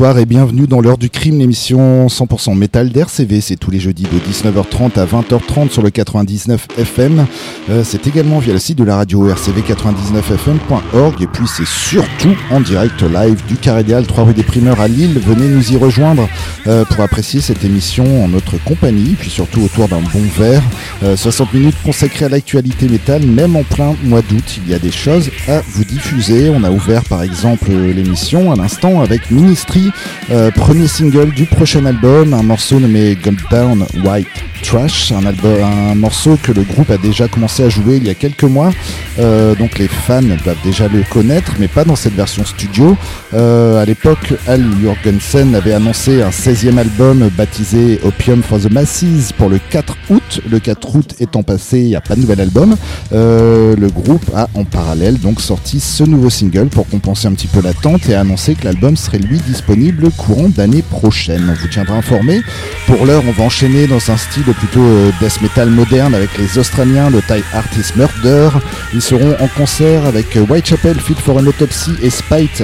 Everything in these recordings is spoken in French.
Bonsoir et bienvenue dans l'heure du crime, l'émission 100% métal d'RCV. C'est tous les jeudis de 19h30 à 20h30 sur le 99 FM. Euh, c'est également via le site de la radio rcv99fm.org et puis c'est surtout en direct live du Carré 3 rue des Primeurs à Lille. Venez nous y rejoindre euh, pour apprécier cette émission en notre compagnie, puis surtout autour d'un bon verre. 60 euh, minutes consacrées à l'actualité métal, même en plein mois d'août. Il y a des choses à vous diffuser. On a ouvert par exemple l'émission à l'instant avec Euh, premier single du prochain album, un morceau nommé Gold Down White Trash, un, morceau que le groupe a déjà commencé à jouer il y a quelques mois, euh, donc les fans doivent déjà le connaître, mais pas dans cette version studio. Euh, à l'époque, Al Jorgensen avait annoncé un 16e album baptisé Opium for the Masses pour le 4 août. Le 4 août étant passé, il n'y a pas de nouvel album. le groupe a en parallèle donc sorti ce nouveau single pour compenser un petit peu l'attente et a annoncé que l'album serait lui disponible courant d'année prochaine. On vous tiendra informé. Pour l'heure, on va enchaîner dans un style plutôt euh, death metal moderne avec les Australiens, le Thai Artist Murder. Ils seront en concert avec euh, Whitechapel, Fit for an Autopsy et Spite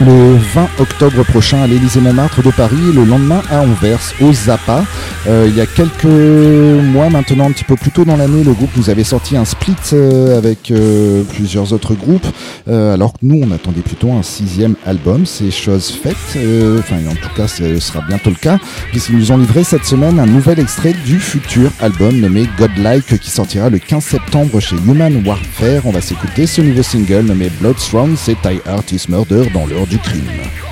le 20 octobre prochain à l'Élysée Montmartre de Paris et le lendemain à Anvers, au Zappa. Euh, il y a quelques mois maintenant, un petit peu plus tôt dans l'année, le groupe nous avait sorti un split euh, avec euh, plusieurs autres groupes, alors que nous on attendait plutôt un sixième album. C'est chose faite, enfin en tout cas ce sera bientôt le cas, puisqu'ils nous ont livré cette semaine un nouvel extrait du futur album nommé Godlike qui sortira le 15 septembre chez Human Warfare. On va s'écouter ce nouveau single nommé Bloodstone, c'est Thai Artist Murder dans l'heure du crime.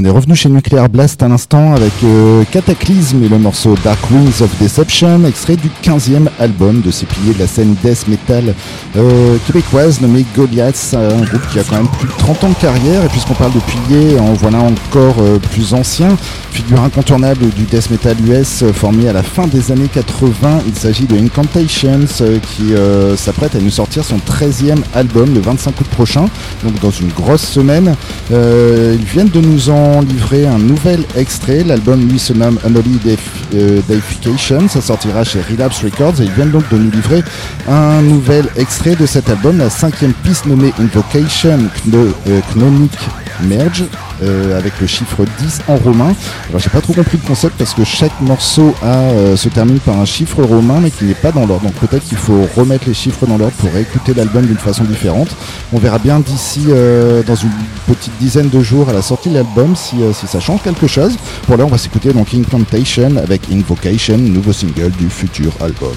On est revenu chez Nuclear Blast à l'instant avec euh, Cataclysm et le morceau Dark Wings of Deception, extrait du 15e album de ces piliers de la scène death metal euh, québécoise nommé Goliath, un groupe qui a quand même plus de 30 ans de carrière. Et puisqu'on parle de piliers, en voilà encore euh, plus ancien, figure incontournable du death metal US formé à la fin des années 80. Il s'agit de Incantations qui s'apprête à nous sortir son 13e album le 25 août prochain, donc dans une grosse semaine. ils viennent de nous en livrer un nouvel extrait. L'album lui se nomme Unholy Deification. Ça sortira chez Relapse Records et ils viennent donc de nous livrer un nouvel extrait de cet album, la cinquième piste nommée Invocation Knonic euh, Merge. Euh, avec le chiffre 10 en romain. Alors j'ai pas trop compris le concept parce que chaque morceau a, se termine par un chiffre romain mais qui n'est pas dans l'ordre. Donc peut-être qu'il faut remettre les chiffres dans l'ordre pour écouter l'album d'une façon différente. On verra bien d'ici dans une petite dizaine de jours à la sortie de l'album si, si ça change quelque chose. Pour là on va s'écouter donc Incantation avec Invocation, nouveau single du futur album.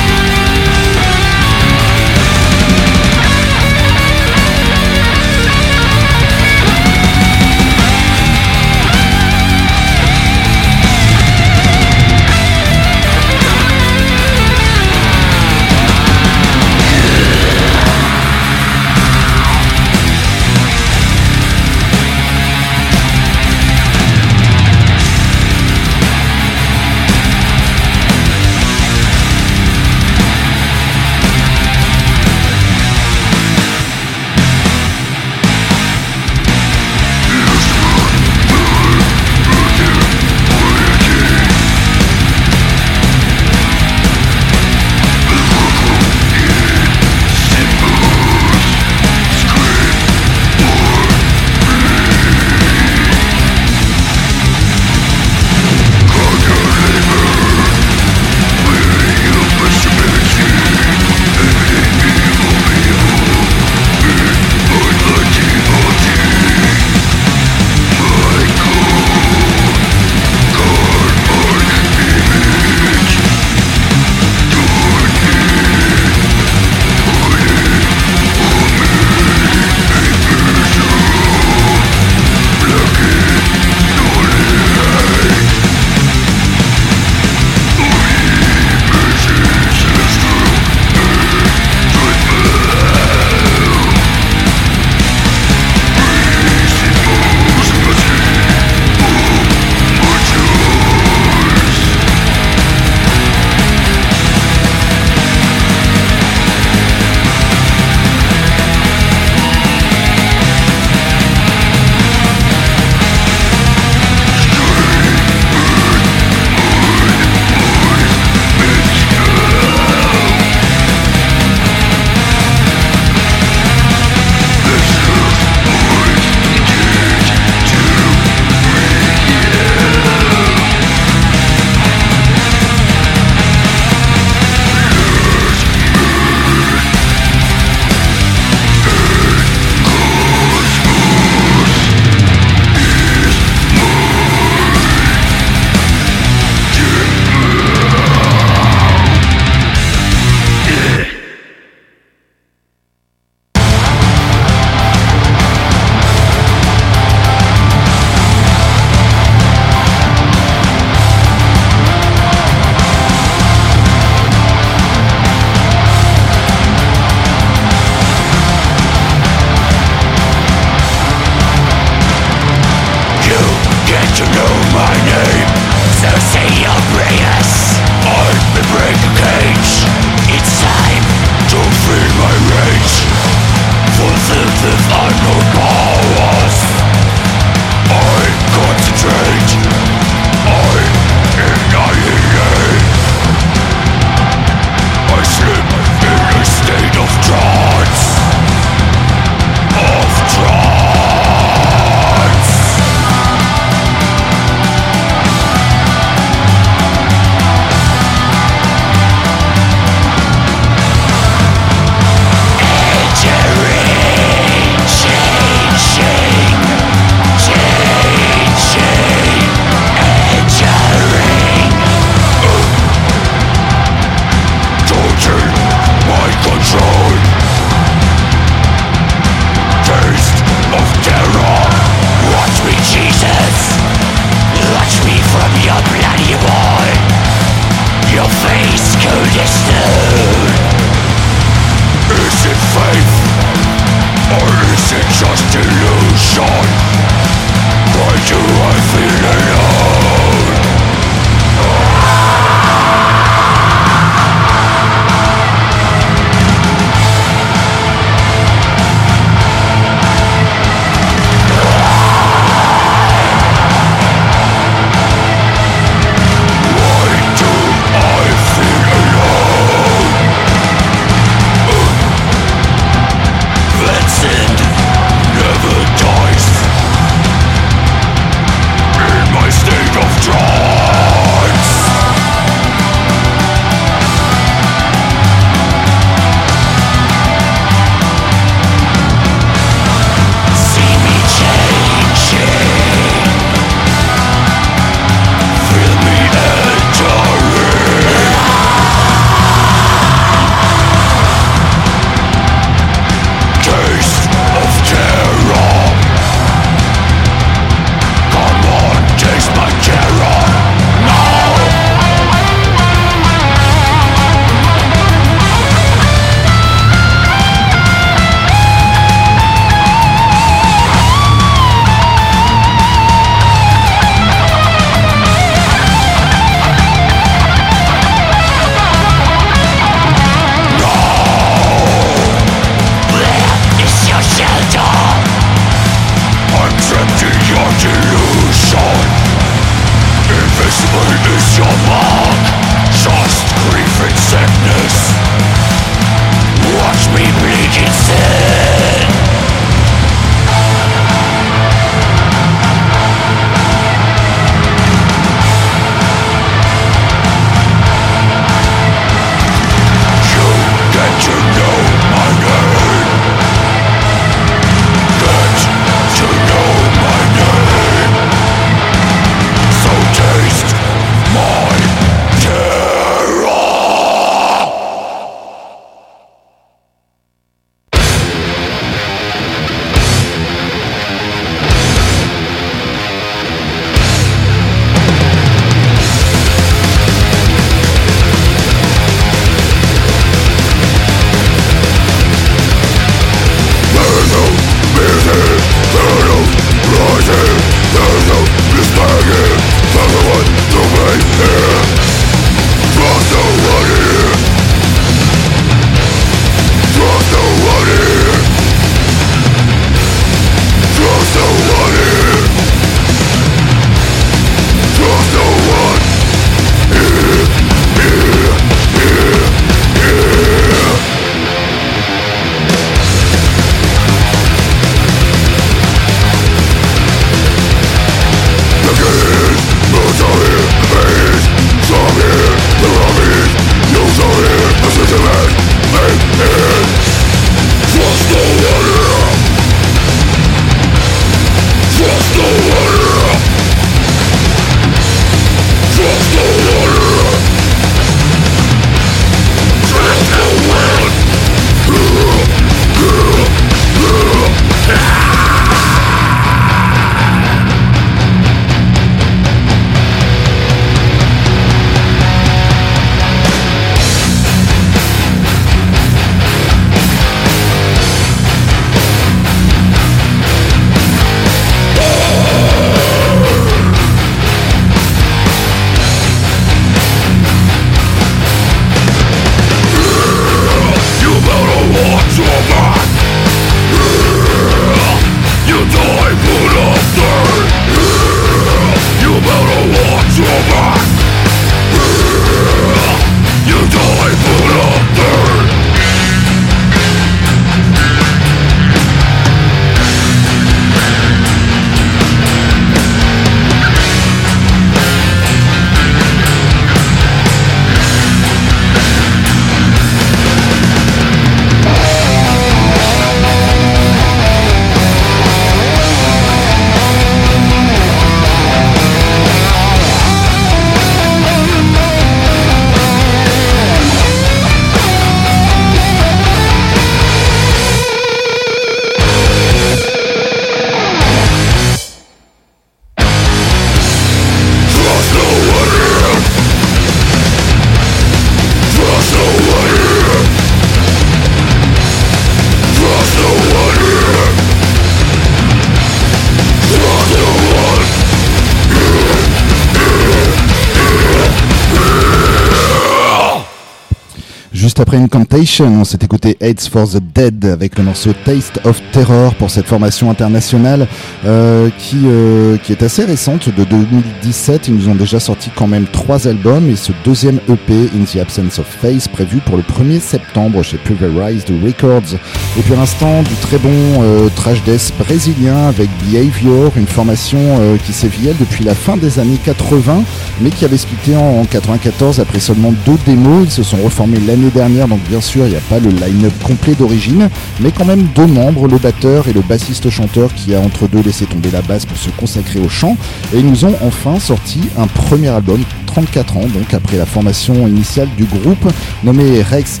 Juste après Incantation, on s'est écouté Aids for the Dead avec le morceau Taste of Terror pour cette formation internationale euh, qui, euh, qui est assez récente, de 2017. Ils nous ont déjà sorti quand même trois albums et ce deuxième EP, In the Absence of Face, prévu pour le 1er septembre chez Pulverized Records. Et puis l'instant, du très bon euh, trash death brésilien avec Behavior, une formation euh, qui sévillait depuis la fin des années 80, mais qui avait splitté en, en 94 après seulement deux démos. Ils se sont reformés l'année dernière, donc bien sûr, il n'y a pas le line-up complet d'origine, mais quand même deux membres, le batteur et le bassiste-chanteur qui a entre deux laissé tomber la basse pour se consacrer au chant. Et ils nous ont enfin sorti un premier album 34 ans, donc après la formation initiale du groupe, nommé Rex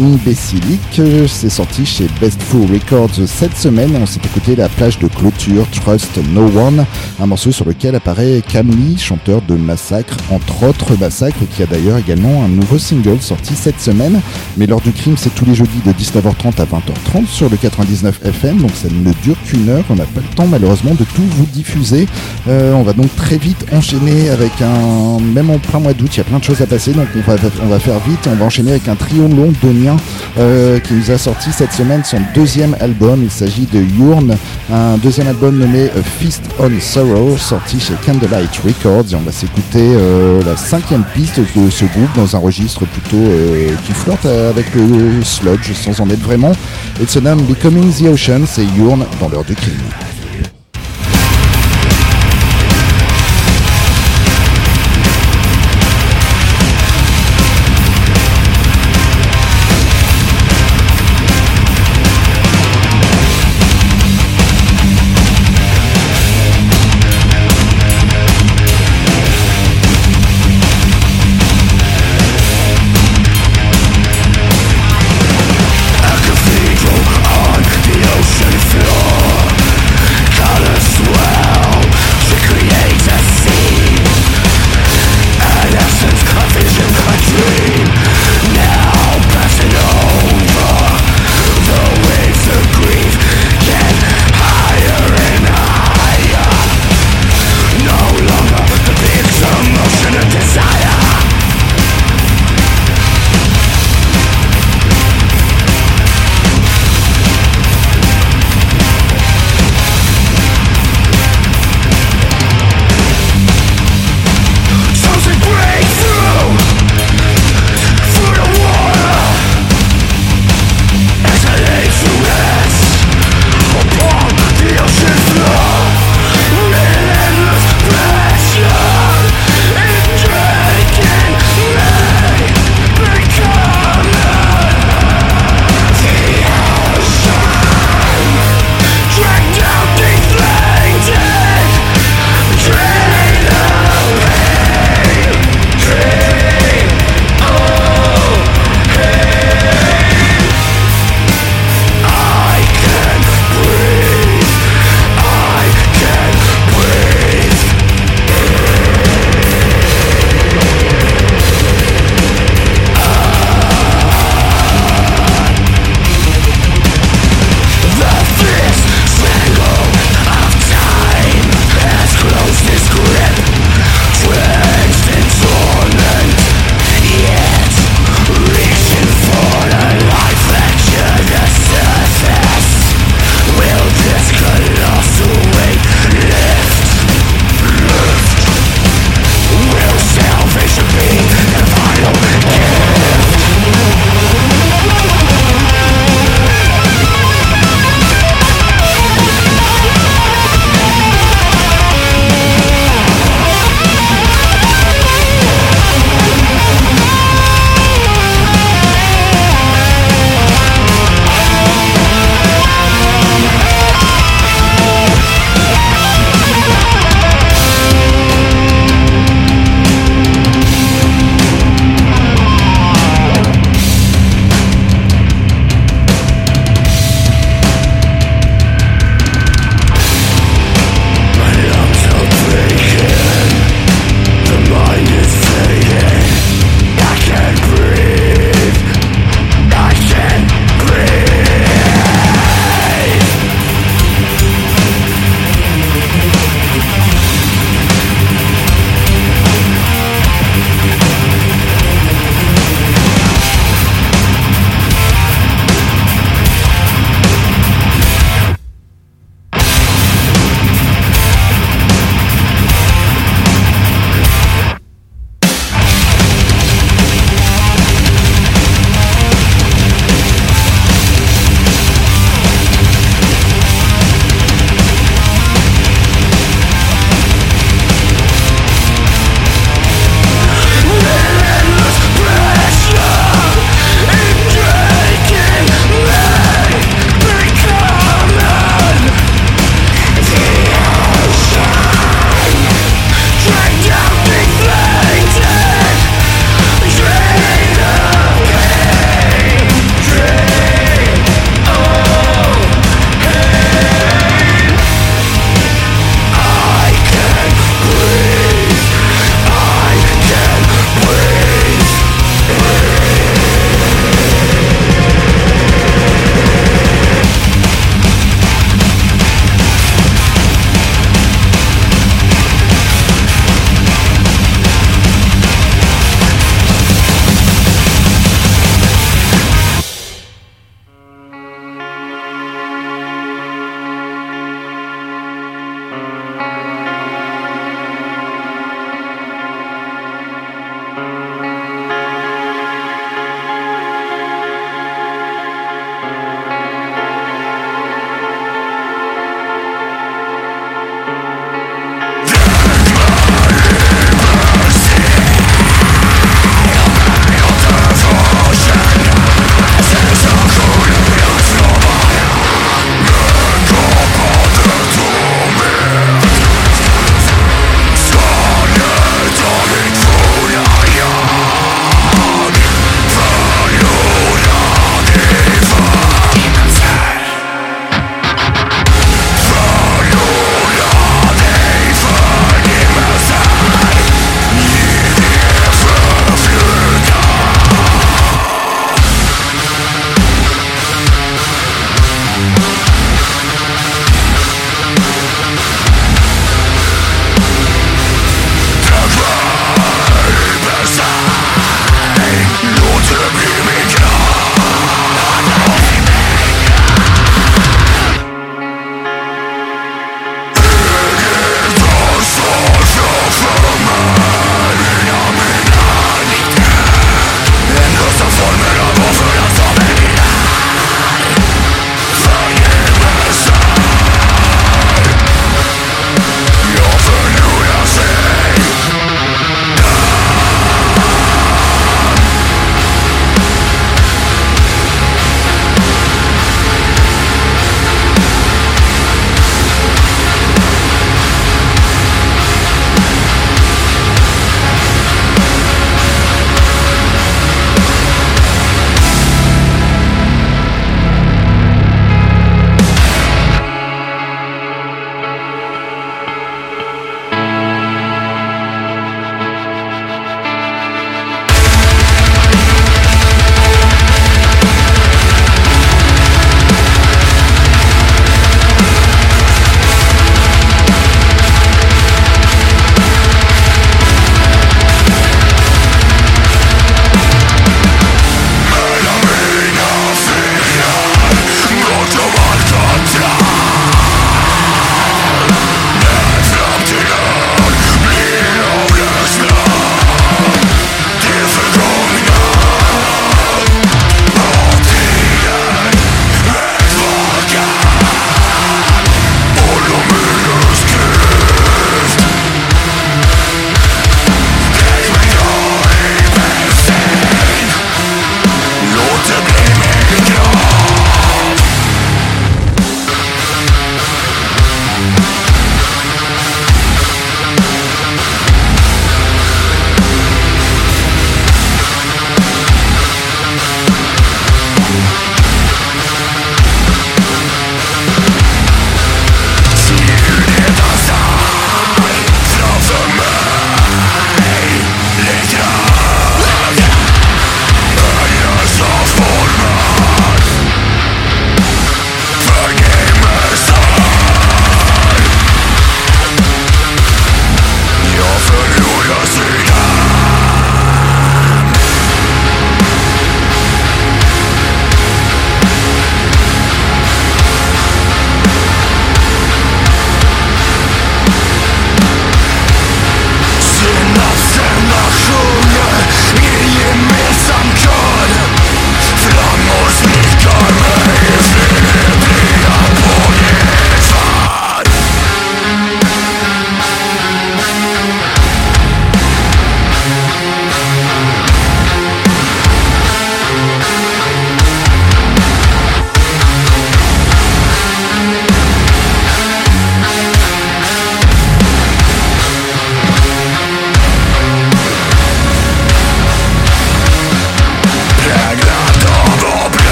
Imbecilic. C'est sorti chez Best Fool Records cette semaine. On s'est écouté la plage de clôture Trust No One, un morceau sur lequel apparaît Camille, chanteur de Massacre, entre autres Massacre, qui a d'ailleurs également un nouveau single sorti cette semaine. Mais l'heure du crime, c'est tous les jeudis de 19h30 à 20h30 sur le 99 FM, donc ça ne dure qu'une heure. On n'a pas le temps malheureusement de tout vous diffuser. Euh, on va donc très vite enchaîner avec un même en plein mois d'août, il y a plein de choses à passer, donc on va, on va faire vite. On va enchaîner avec un trio londonien euh, qui nous a sorti cette semaine son deuxième album. Il s'agit de Yourn, un deuxième album nommé Feast on Sorrow, sorti chez Candlelight Records. Et on va s'écouter euh, la cinquième piste de ce groupe dans un registre plutôt qui flirte avec le sludge sans en être vraiment. Et se nomme Becoming the Ocean, c'est Yourn dans l'heure du.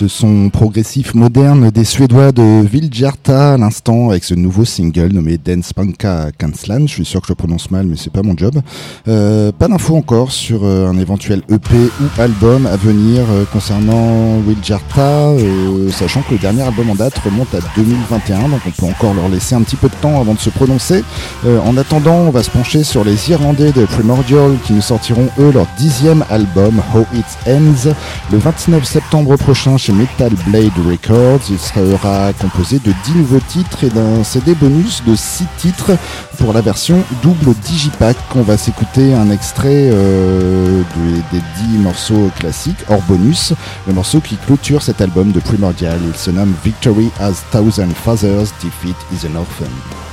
Ce son progressif moderne des Suédois de Viljarta à l'instant avec ce nouveau single nommé Dance Panka Kanslan. Je suis sûr que je prononce mal, mais c'est pas mon job. Euh, pas d'infos encore sur euh, un éventuel EP ou album à venir euh, concernant Viljarta, sachant que le dernier album en date remonte à 2021, donc on peut encore leur laisser un petit peu de temps avant de se prononcer. en attendant, on va se pencher sur les Irlandais de Primordial qui nous sortiront eux leur dixième album How It Ends le 29 septembre prochain Metal Blade Records. Il sera composé de 10 nouveaux titres et d'un CD bonus de 6 titres pour la version double digipack. On va s'écouter un extrait euh, des 10 morceaux classiques hors bonus. Le morceau qui clôture cet album de Primordial. Il se nomme Victory as Thousand Fathers, Defeat is an Orphan.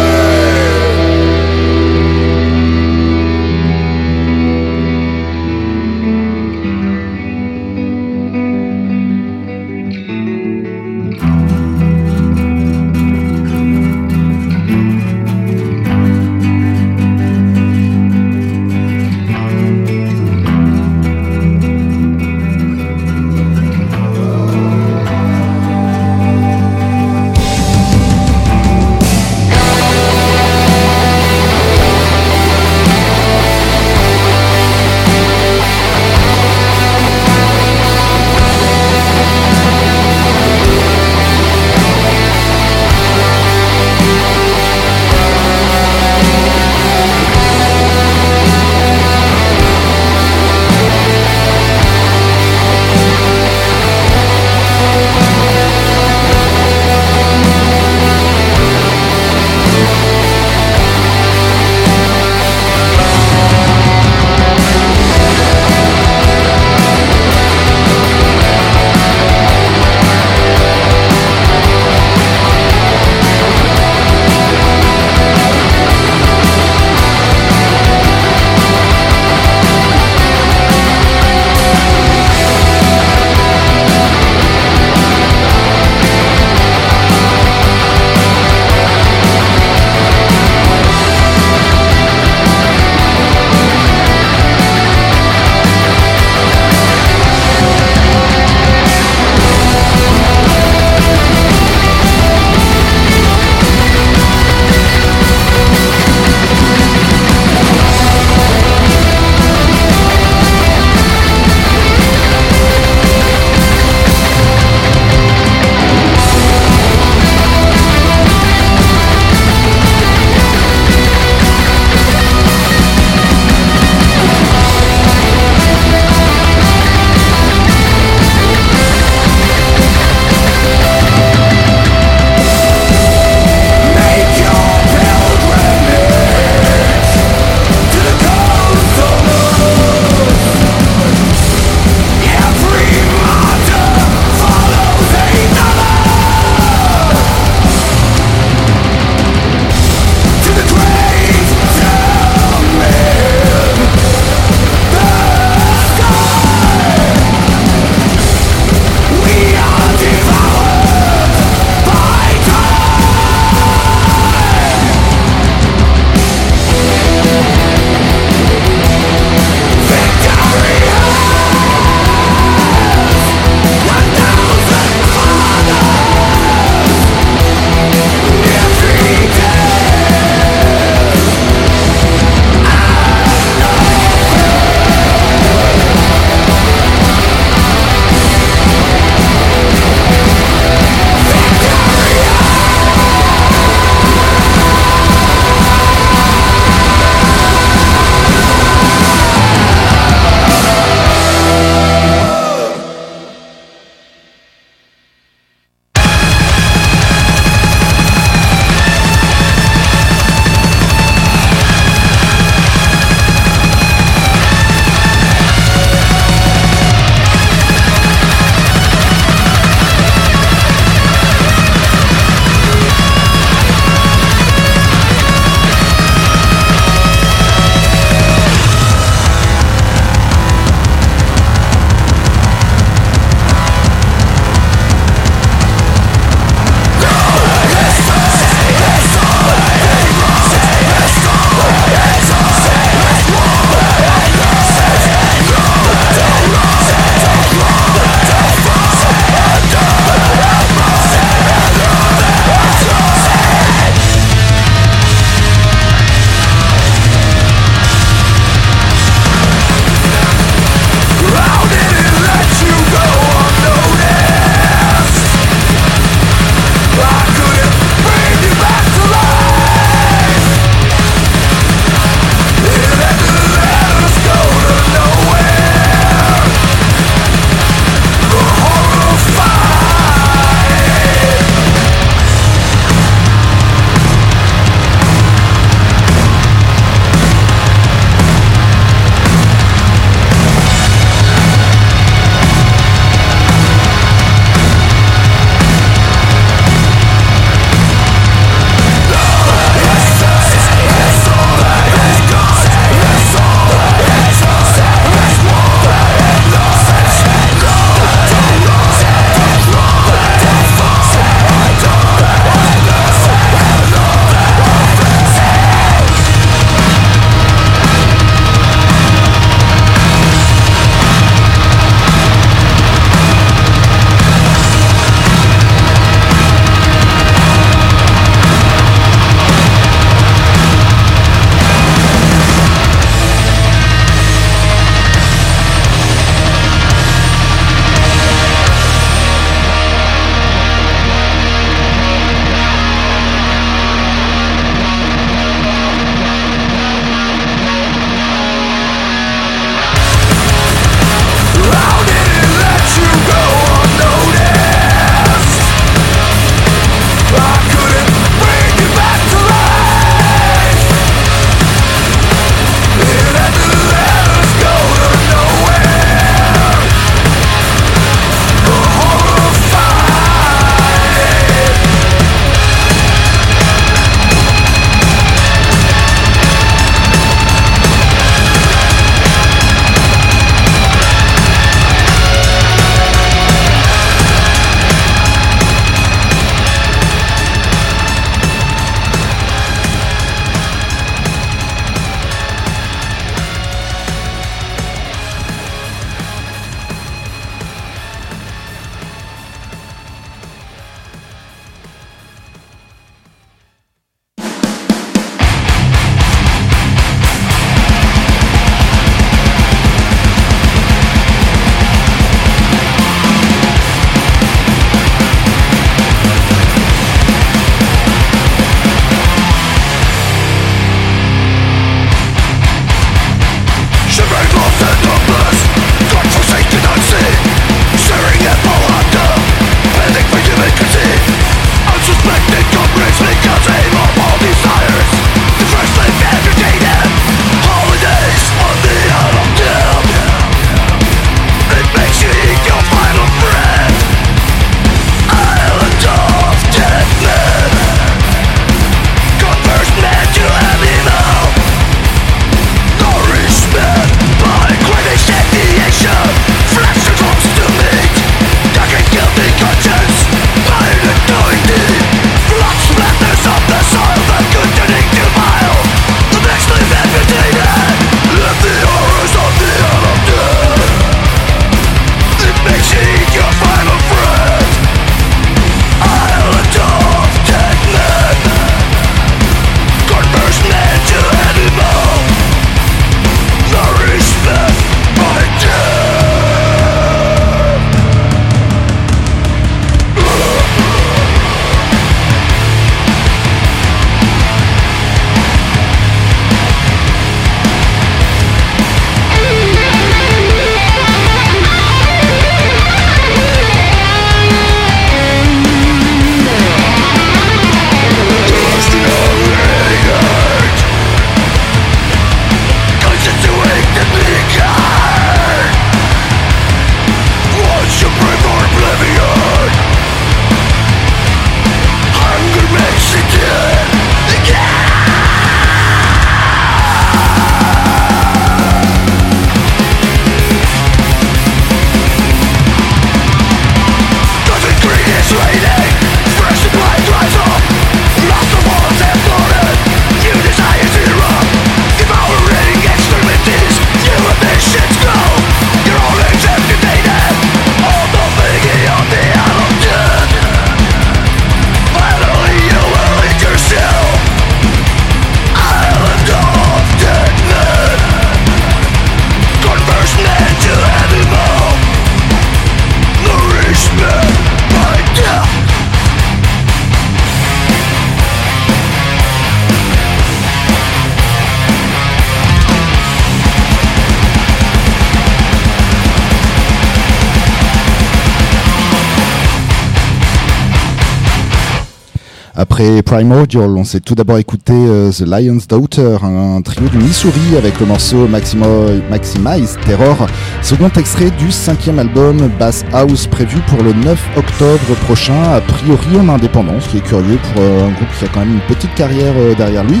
Après Primordial, on s'est tout d'abord écouté euh, The Lion's Daughter, un, trio du Missouri avec le morceau Maximize Terror, second extrait du cinquième album Bass House prévu pour le 9 octobre prochain, a priori en indépendance, ce qui est curieux pour euh, un groupe qui a quand même une petite carrière euh, derrière lui.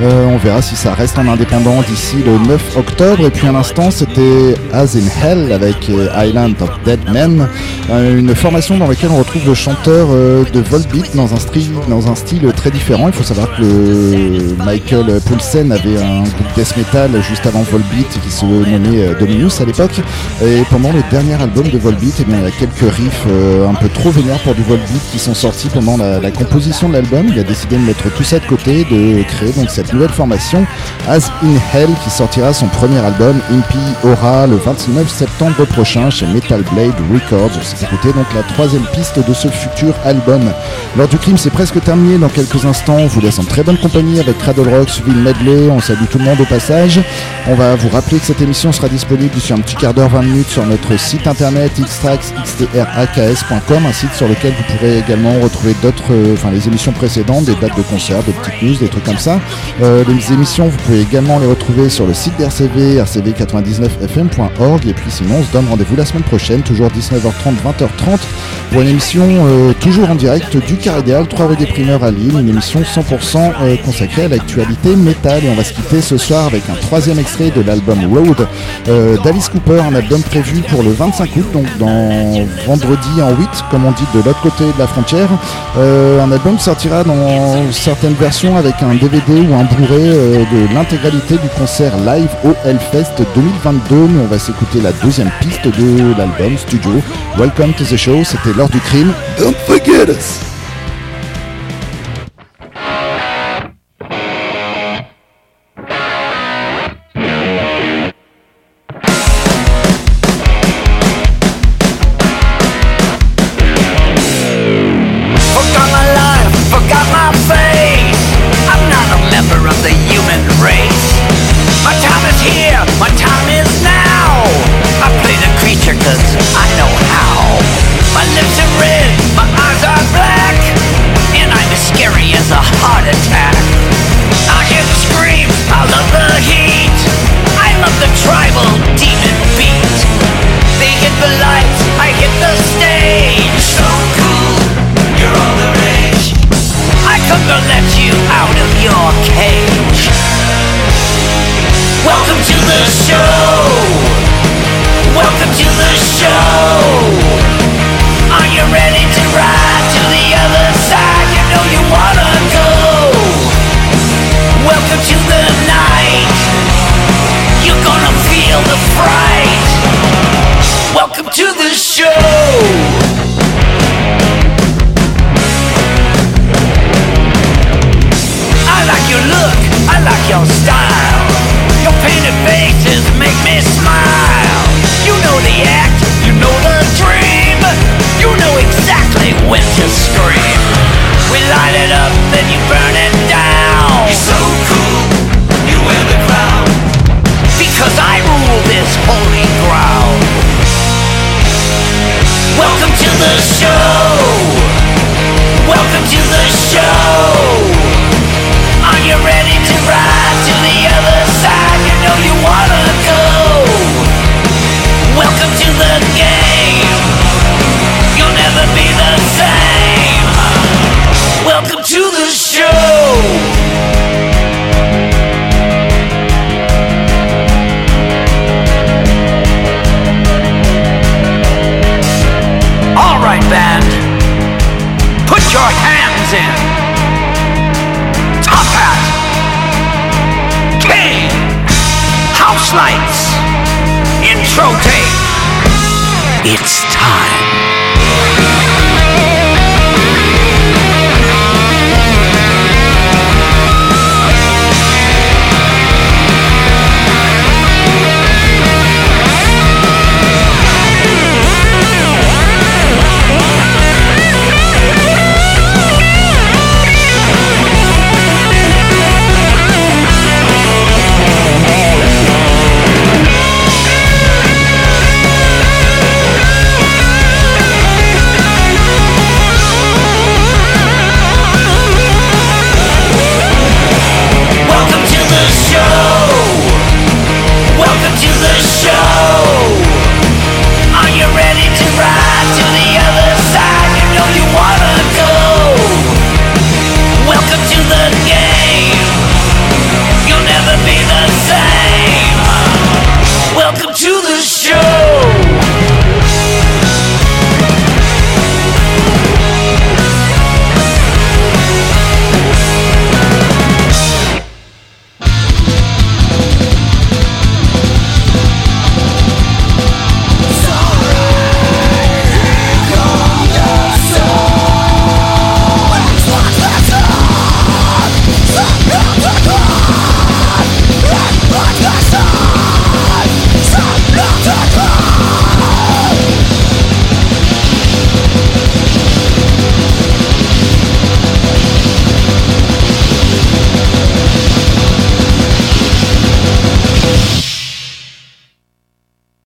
on verra si ça reste en indépendant d'ici le 9 octobre. Et puis à l'instant, c'était As in Hell avec Island of Dead Men, une formation dans laquelle on retrouve le chanteur de Volbeat dans un style dans un style très différent. Il faut savoir que Michael Poulsen avait un groupe death metal juste avant Volbeat qui se nommait euh, Dominus à l'époque. Et pendant le dernier album de Volbeat, eh bien, il y a quelques riffs euh, un peu trop vénères pour du Volbeat qui sont sortis pendant la, composition de l'album. Il a décidé de mettre tout ça de côté, de créer donc cette nouvelle formation As in Hell qui sortira son premier album Impy Aura le 29 septembre prochain chez Metal Blade Records. C'est écouté donc la troisième piste de ce futur album. Lors du crime, c'est presque terminé dans quelques instants. On vous laisse en très bonne compagnie avec Cradle Rock, suivi le medley. On salue tout le monde au passage. On va vous rappeler que cette émission sera disponible sur un petit quart d'heure, 20 minutes sur notre site internet xtraxxtraks.com, un site sur lequel vous pourrez également retrouver d'autres, euh, enfin les émissions précédentes, des dates de concerts, des petites news, des trucs comme ça. Euh, les émissions, vous pouvez également les retrouver sur le site d'RCV, rcv99fm.org. Et puis sinon, on se donne rendez-vous la semaine prochaine, toujours 19h30, 20h30, pour une émission euh, toujours en direct du Carré Idéal, 3 rue des Primeurs à Lille, une émission 100% euh, consacrée à l'actualité métal. Et on va se quitter ce soir avec un troisième extrait de l'album Road euh, d'Alice Cooper, un album prévu pour le 25 août, donc dans vendredi en 8, comme on dit de l'autre côté de la frontière. Euh, un album sortira dans certaines versions avec un DVD ou un bourré de l'intégralité du concert live au Hellfest 2022. Nous, on va s'écouter la deuxième piste de l'album Studio. Welcome to the show, c'était l'heure du crime. Don't forget us! It's time.